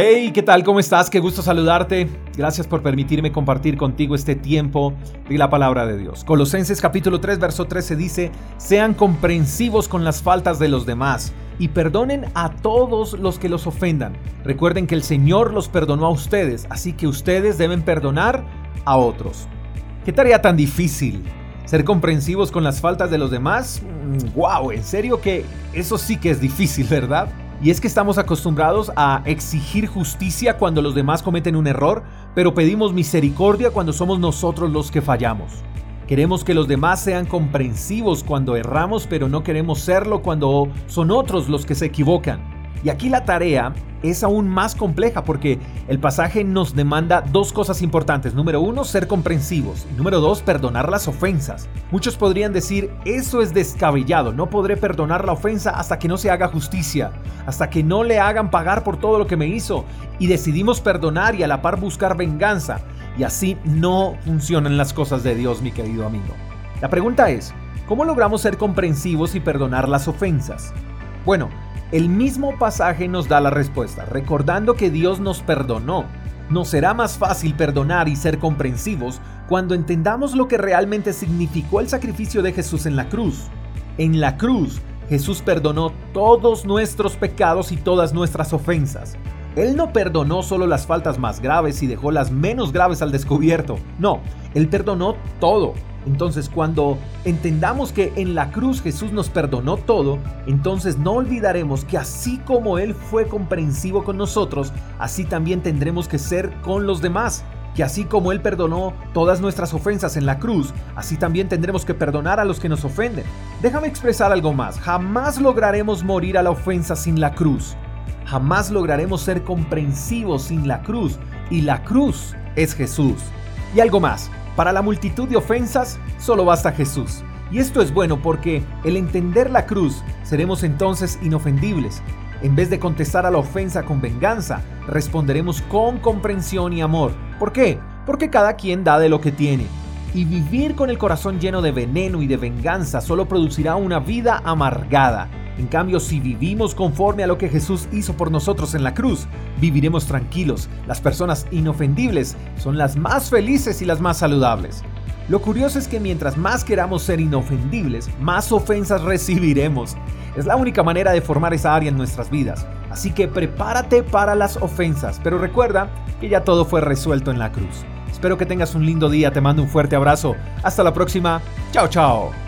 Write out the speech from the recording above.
Hey, ¿qué tal? ¿Cómo estás? Qué gusto saludarte. Gracias por permitirme compartir contigo este tiempo de la palabra de Dios. Colosenses capítulo 3, verso 13 dice, sean comprensivos con las faltas de los demás y perdonen a todos los que los ofendan. Recuerden que el Señor los perdonó a ustedes, así que ustedes deben perdonar a otros. ¿Qué tarea tan difícil? ¿Ser comprensivos con las faltas de los demás? ¡Wow! Mm, en serio que eso sí que es difícil, ¿verdad? Y es que estamos acostumbrados a exigir justicia cuando los demás cometen un error, pero pedimos misericordia cuando somos nosotros los que fallamos. Queremos que los demás sean comprensivos cuando erramos, pero no queremos serlo cuando son otros los que se equivocan. Y aquí la tarea es aún más compleja porque el pasaje nos demanda dos cosas importantes. Número uno, ser comprensivos. Número dos, perdonar las ofensas. Muchos podrían decir, eso es descabellado, no podré perdonar la ofensa hasta que no se haga justicia, hasta que no le hagan pagar por todo lo que me hizo. Y decidimos perdonar y a la par buscar venganza. Y así no funcionan las cosas de Dios, mi querido amigo. La pregunta es, ¿cómo logramos ser comprensivos y perdonar las ofensas? Bueno, el mismo pasaje nos da la respuesta, recordando que Dios nos perdonó. Nos será más fácil perdonar y ser comprensivos cuando entendamos lo que realmente significó el sacrificio de Jesús en la cruz. En la cruz, Jesús perdonó todos nuestros pecados y todas nuestras ofensas. Él no perdonó solo las faltas más graves y dejó las menos graves al descubierto. No, Él perdonó todo. Entonces cuando entendamos que en la cruz Jesús nos perdonó todo, entonces no olvidaremos que así como Él fue comprensivo con nosotros, así también tendremos que ser con los demás. Que así como Él perdonó todas nuestras ofensas en la cruz, así también tendremos que perdonar a los que nos ofenden. Déjame expresar algo más. Jamás lograremos morir a la ofensa sin la cruz. Jamás lograremos ser comprensivos sin la cruz. Y la cruz es Jesús. Y algo más. Para la multitud de ofensas solo basta Jesús. Y esto es bueno porque el entender la cruz seremos entonces inofendibles. En vez de contestar a la ofensa con venganza, responderemos con comprensión y amor. ¿Por qué? Porque cada quien da de lo que tiene. Y vivir con el corazón lleno de veneno y de venganza solo producirá una vida amargada. En cambio, si vivimos conforme a lo que Jesús hizo por nosotros en la cruz, viviremos tranquilos. Las personas inofendibles son las más felices y las más saludables. Lo curioso es que mientras más queramos ser inofendibles, más ofensas recibiremos. Es la única manera de formar esa área en nuestras vidas. Así que prepárate para las ofensas, pero recuerda que ya todo fue resuelto en la cruz. Espero que tengas un lindo día, te mando un fuerte abrazo. Hasta la próxima. Chao, chao.